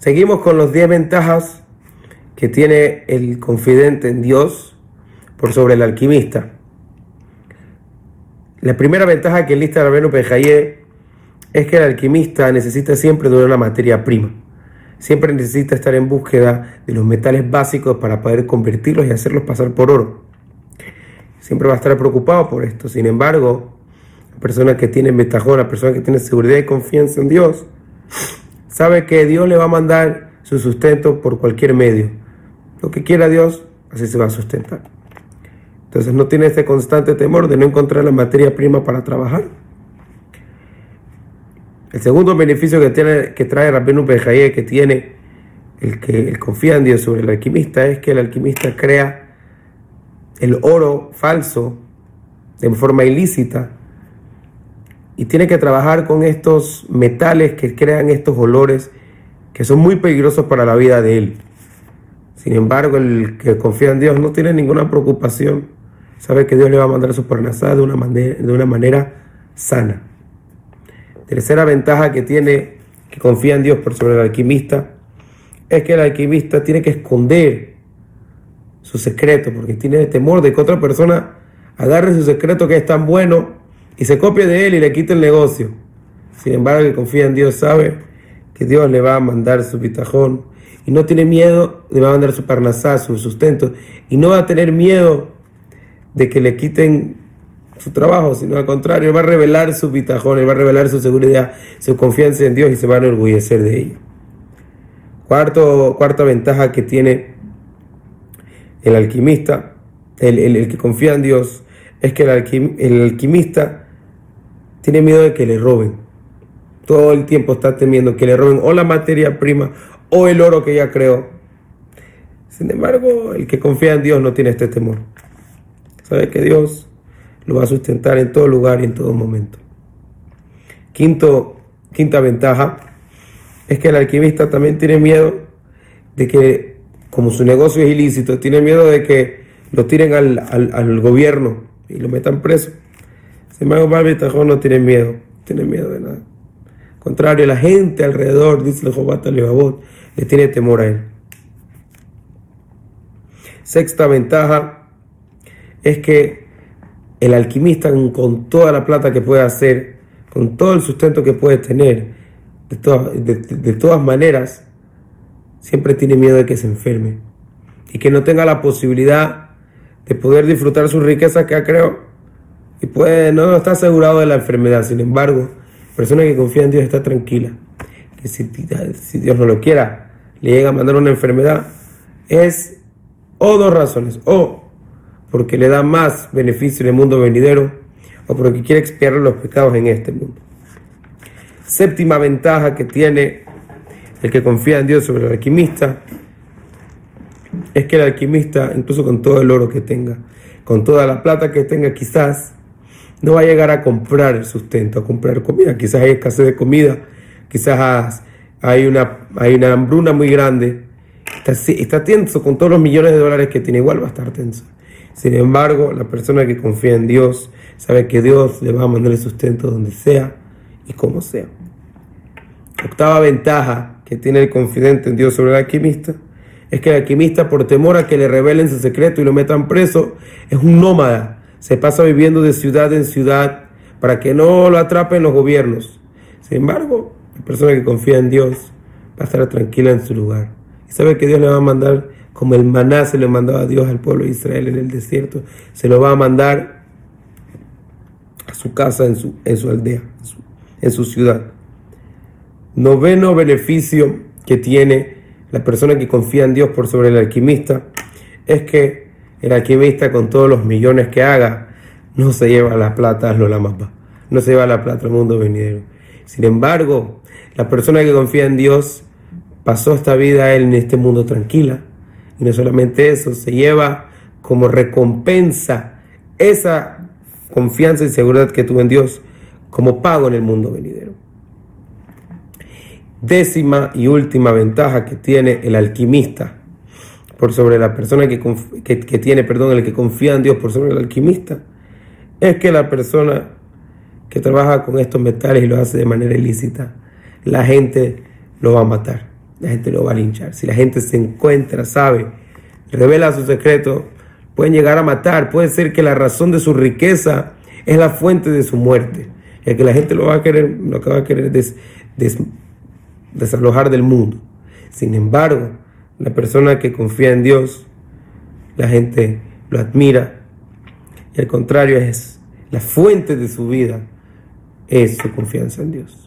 Seguimos con los 10 ventajas que tiene el confidente en Dios por sobre el alquimista. La primera ventaja que lista Rabenu Pejaye es que el alquimista necesita siempre de una materia prima. Siempre necesita estar en búsqueda de los metales básicos para poder convertirlos y hacerlos pasar por oro. Siempre va a estar preocupado por esto. Sin embargo, la persona que tiene metajón, la persona que tiene seguridad y confianza en Dios, sabe que Dios le va a mandar su sustento por cualquier medio. Lo que quiera Dios, así se va a sustentar. Entonces no tiene este constante temor de no encontrar la materia prima para trabajar. El segundo beneficio que, tiene, que trae Rabbeinu Bejaye, que tiene el que confía en Dios sobre el alquimista, es que el alquimista crea el oro falso de forma ilícita y tiene que trabajar con estos metales que crean estos olores que son muy peligrosos para la vida de él. Sin embargo, el que confía en Dios no tiene ninguna preocupación sabe que Dios le va a mandar su parnasá de una manera, de una manera sana. Tercera ventaja que tiene que confía en Dios por sobre el alquimista es que el alquimista tiene que esconder su secreto porque tiene temor de que otra persona agarre su secreto que es tan bueno y se copie de él y le quite el negocio. Sin embargo, el que confía en Dios sabe que Dios le va a mandar su pitajón y no tiene miedo, le va a mandar su parnasá, su sustento y no va a tener miedo de que le quiten su trabajo, sino al contrario, va a revelar su bitajón, va a revelar su seguridad, su confianza en Dios y se va a enorgullecer de ello. Cuarto, cuarta ventaja que tiene el alquimista, el, que confía en Dios, es que el, el alquimista tiene miedo de que le roben. Todo el tiempo está temiendo que le roben o la materia prima o el oro que ya creó. Sin embargo, el que confía en Dios no tiene este temor. Sabe que Dios lo va a sustentar en todo lugar y en todo momento. Quinto, quinta ventaja es que el alquimista también tiene miedo de que, como su negocio es ilícito, tiene miedo de que lo tiren al, gobierno y lo metan preso. Sin embargo, Balbitajón no tiene miedo, tiene miedo de nada. Al contrario, la gente alrededor, dice el Jobata le tiene temor a él. Sexta ventaja es que el alquimista con toda la plata que puede hacer, con todo el sustento que puede tener, de, todas maneras, siempre tiene miedo de que se enferme y que no tenga la posibilidad de poder disfrutar su riqueza que ha creado y puede, no está asegurado de la enfermedad. Sin embargo, la persona que confía en Dios está tranquila, que si, si Dios no lo quiera, le llega a mandar una enfermedad, es o dos razones, o porque le da más beneficio en el mundo venidero o porque quiere expiar los pecados en este mundo. Séptima ventaja que tiene el que confía en Dios sobre el alquimista es que el alquimista, incluso con todo el oro que tenga, con toda la plata que tenga, quizás no va a llegar a comprar sustento, a comprar comida. Quizás hay escasez de comida, quizás hay una, hay una hambruna muy grande. Está, está tenso con todos los millones de dólares que tiene, igual va a estar tenso. Sin embargo, la persona que confía en Dios sabe que Dios le va a mandar el sustento donde sea y como sea. Octava ventaja que tiene el confidente en Dios sobre el alquimista es que el alquimista, por temor a que le revelen su secreto y lo metan preso, es un nómada. Se pasa viviendo de ciudad en ciudad para que no lo atrapen los gobiernos. Sin embargo, la persona que confía en Dios va a estar tranquila en su lugar y sabe que Dios le va a mandar como el maná se lo mandaba a Dios al pueblo de Israel en el desierto, se lo va a mandar a su casa, en su, en su aldea, en su, ciudad. Noveno beneficio que tiene la persona que confía en Dios por sobre el alquimista es que el alquimista con todos los millones que haga no se lleva la plata a lo mapa, no se lleva la plata al mundo venidero. Sin embargo, la persona que confía en Dios pasó esta vida en este mundo tranquila, y no solamente eso, se lleva como recompensa esa confianza y seguridad que tuvo en Dios como pago en el mundo venidero. Décima y última ventaja que tiene el alquimista por sobre la persona que, que, tiene, perdón, el que confía en Dios por sobre el alquimista, es que la persona que trabaja con estos metales y lo hace de manera ilícita, la gente lo va a matar. la gente lo va a linchar. Si la gente se encuentra, sabe, revela su secreto, pueden llegar a matar. Puede ser que la razón de su riqueza es la fuente de su muerte. Y que la gente lo va a querer, lo que va a querer desalojar del mundo. Sin embargo, la persona que confía en Dios, la gente lo admira. Y al contrario, es la fuente de su vida, es su confianza en Dios.